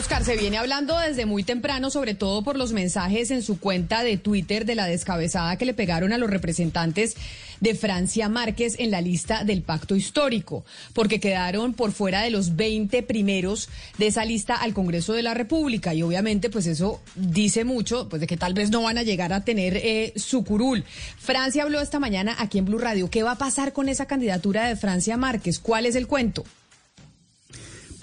Oscar, se viene hablando desde muy temprano, sobre todo por los mensajes en su cuenta de Twitter de la descabezada que le pegaron a los representantes de Francia Márquez en la lista del pacto histórico, porque quedaron por fuera de los 20 primeros de esa lista al Congreso de la República. Y obviamente, pues eso dice mucho, pues de que tal vez no van a llegar a tener eh, su curul. Francia habló esta mañana aquí en Blue Radio. ¿Qué va a pasar con esa candidatura de Francia Márquez? ¿Cuál es el cuento?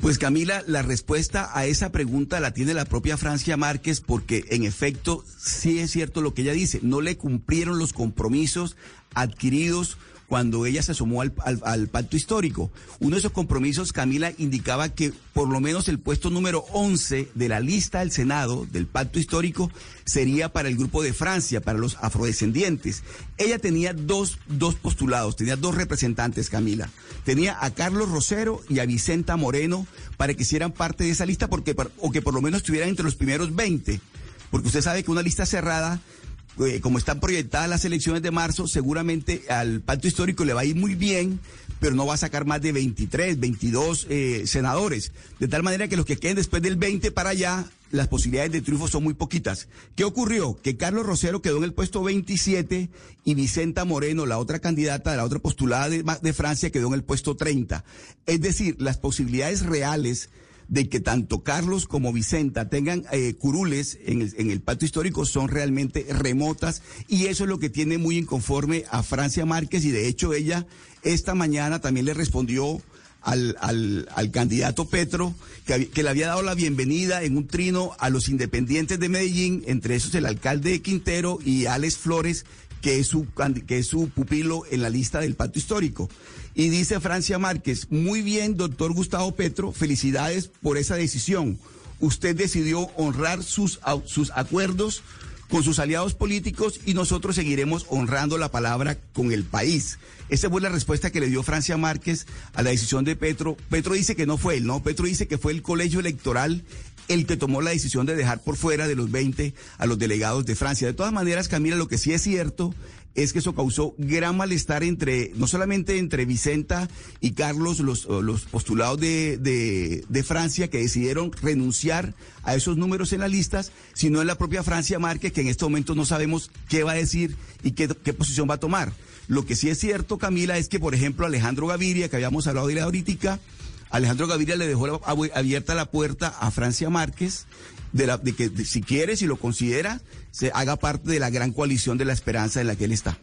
Pues Camila, la respuesta a esa pregunta la tiene la propia Francia Márquez porque en efecto sí es cierto lo que ella dice, no le cumplieron los compromisos adquiridos cuando ella se sumó al, al, pacto histórico. Uno de esos compromisos, Camila, indicaba que por lo menos el puesto número 11 de la lista del Senado del pacto histórico sería para el grupo de Francia, para los afrodescendientes. Ella tenía dos, dos postulados, tenía dos representantes, Camila. Tenía a Carlos Rosero y a Vicenta Moreno para que hicieran parte de esa lista porque, o que por lo menos estuvieran entre los primeros 20. Porque usted sabe que una lista cerrada eh, como están proyectadas las elecciones de marzo, seguramente al pacto histórico le va a ir muy bien, pero no va a sacar más de 23, 22 eh, senadores. De tal manera que los que queden después del 20 para allá, las posibilidades de triunfo son muy poquitas. ¿Qué ocurrió? Que Carlos Rosero quedó en el puesto 27 y Vicenta Moreno, la otra candidata de la otra postulada de, Francia, quedó en el puesto 30. Es decir, las posibilidades reales de que tanto Carlos como Vicenta tengan eh, curules en el, en el patio histórico son realmente remotas y eso es lo que tiene muy inconforme a Francia Márquez y de hecho ella esta mañana también le respondió al, al, candidato Petro, que, que, le había dado la bienvenida en un trino a los independientes de Medellín, entre esos el alcalde Quintero y Alex Flores, que es su, que es su pupilo en la lista del pacto histórico. Y dice Francia Márquez, muy bien, doctor Gustavo Petro, felicidades por esa decisión. Usted decidió honrar sus, sus acuerdos con sus aliados políticos y nosotros seguiremos honrando la palabra con el país. Esa fue la respuesta que le dio Francia Márquez a la decisión de Petro. Petro dice que no fue él, ¿no? Petro dice que fue el colegio electoral el que tomó la decisión de dejar por fuera de los 20 a los delegados de Francia. De todas maneras, Camila, lo que sí es cierto es que eso causó gran malestar entre, no solamente entre Vicenta y Carlos, los, los postulados de, de, Francia, que decidieron renunciar a esos números en las listas, sino en la propia Francia Márquez, que en este momento no sabemos qué va a decir y qué, qué posición va a tomar. Lo que sí es cierto, Camila, es que, por ejemplo, Alejandro Gaviria, que habíamos hablado de la ahorita, Alejandro Gaviria le dejó abierta la puerta a Francia Márquez de, la, de que si quiere, si lo considera, se haga parte de la gran coalición de la esperanza en la que él está.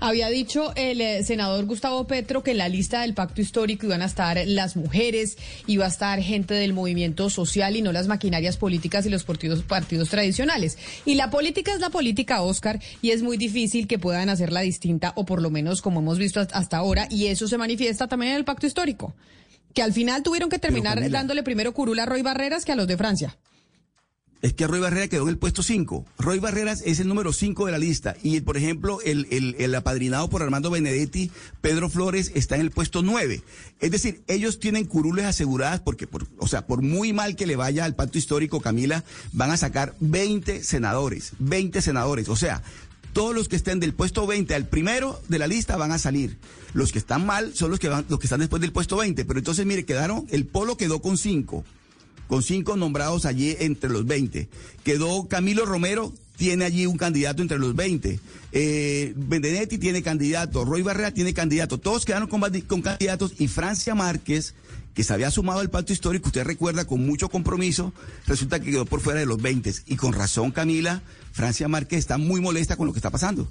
Había dicho el eh, senador Gustavo Petro que en la lista del pacto histórico iban a estar las mujeres, iba a estar gente del movimiento social y no las maquinarias políticas y los partidos, partidos tradicionales. Y la política es la política, Oscar, y es muy difícil que puedan hacerla distinta o por lo menos como hemos visto hasta ahora, y eso se manifiesta también en el pacto histórico que al final tuvieron que terminar dándole primero curul a Roy Barreras que a los de Francia. Es que Roy Barreras quedó en el puesto 5. Roy Barreras es el número 5 de la lista. Y, por ejemplo, el, el, el, apadrinado por Armando Benedetti, Pedro Flores, está en el puesto 9. Es decir, ellos tienen curules aseguradas porque, por, o sea, por muy mal que le vaya al pacto histórico, Camila, van a sacar 20 senadores. 20 senadores. O sea, todos los que estén del puesto 20 al primero de la lista van a salir. Los que están mal son los que van, los que están después del puesto 20. Pero entonces, mire, quedaron, el polo quedó con cinco, con cinco nombrados allí entre los 20. Quedó Camilo Romero, tiene allí un candidato entre los 20. Eh, Bendenetti tiene candidato, Roy Barrera tiene candidato. Todos quedaron con, con candidatos y Francia Márquez que se había sumado al pacto histórico, usted recuerda, con mucho compromiso, resulta que quedó por fuera de los 20. Y con razón, Camila, Francia Márquez está muy molesta con lo que está pasando.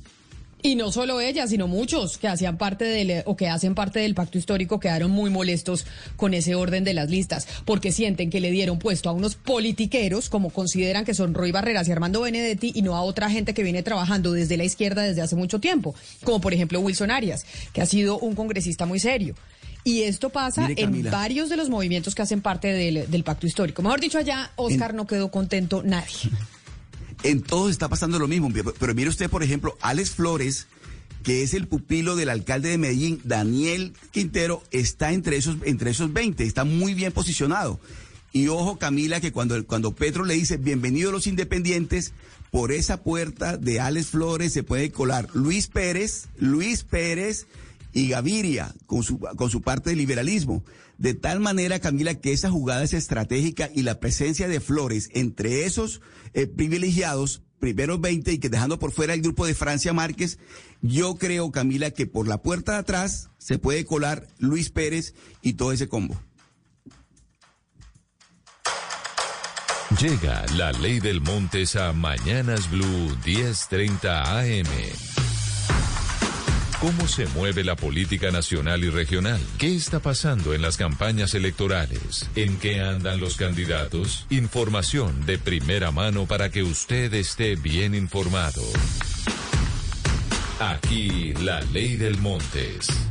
Y no solo ella, sino muchos que hacían parte del o que hacen parte del pacto histórico quedaron muy molestos con ese orden de las listas, porque sienten que le dieron puesto a unos politiqueros, como consideran que son Roy Barreras y Armando Benedetti, y no a otra gente que viene trabajando desde la izquierda desde hace mucho tiempo, como por ejemplo Wilson Arias, que ha sido un congresista muy serio. Y esto pasa en varios de los movimientos que hacen parte del, pacto histórico. Mejor dicho, allá Oscar no quedó contento nadie. En todos está pasando lo mismo. Pero mire usted, por ejemplo, Alex Flores, que es el pupilo del alcalde de Medellín, Daniel Quintero, está entre esos, entre esos 20, está muy bien posicionado. Y ojo, Camila, que cuando, cuando Petro le dice bienvenidos los independientes, por esa puerta de Alex Flores se puede colar Luis Pérez, Luis Pérez y Gaviria con su, con su parte de liberalismo. De tal manera, Camila, que esa jugada es estratégica y la presencia de Flores entre esos eh, privilegiados, primeros 20 y que dejando por fuera el grupo de Francia Márquez, yo creo, Camila, que por la puerta de atrás se puede colar Luis Pérez y todo ese combo. Llega la ley del Montes a Mañanas Blue 1030 AM. ¿Cómo se mueve la política nacional y regional? ¿Qué está pasando en las campañas electorales? ¿En qué andan los candidatos? Información de primera mano para que usted esté bien informado. Aquí la ley del Montes.